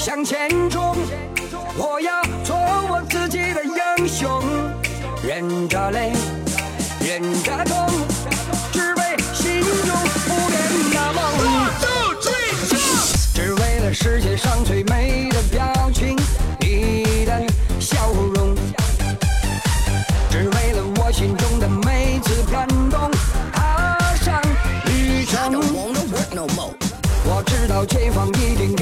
向前冲，我要做我自己的英雄，忍着泪，忍着痛，只为心中不变的梦。只为了世界上最美的表情，你的笑容。只为了我心中的每次感动，踏上旅程。我知道前方一定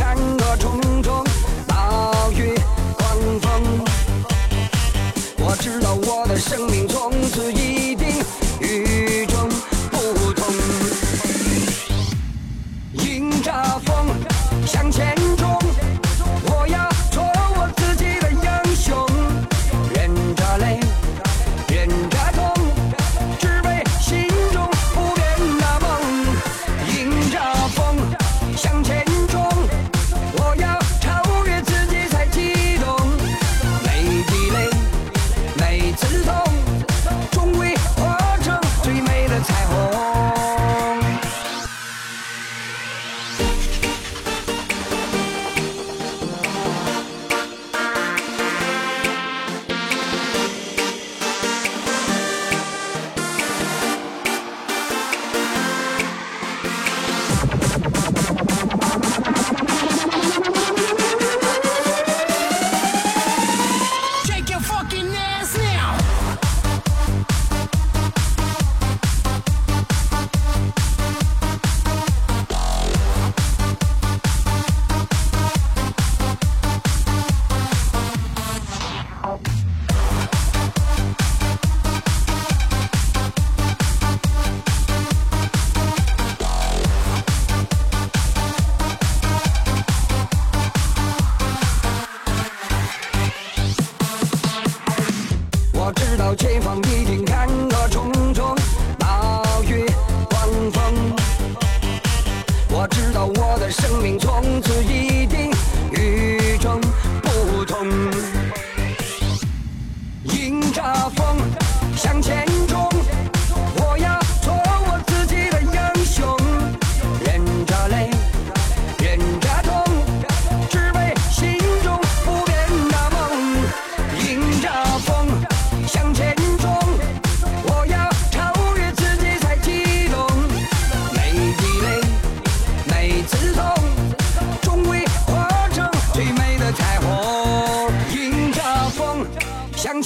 前方一定坎坷重重暴雨狂风我知道我的生命从此一定与众不同。迎着风向前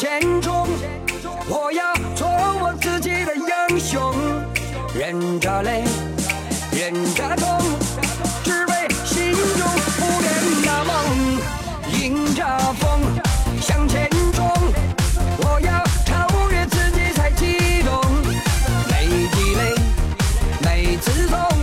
前冲，我要做我自己的英雄，忍着泪，忍着痛，只为心中不变的梦，迎着风向前冲，我要超越自己才激动，每滴泪，每次痛。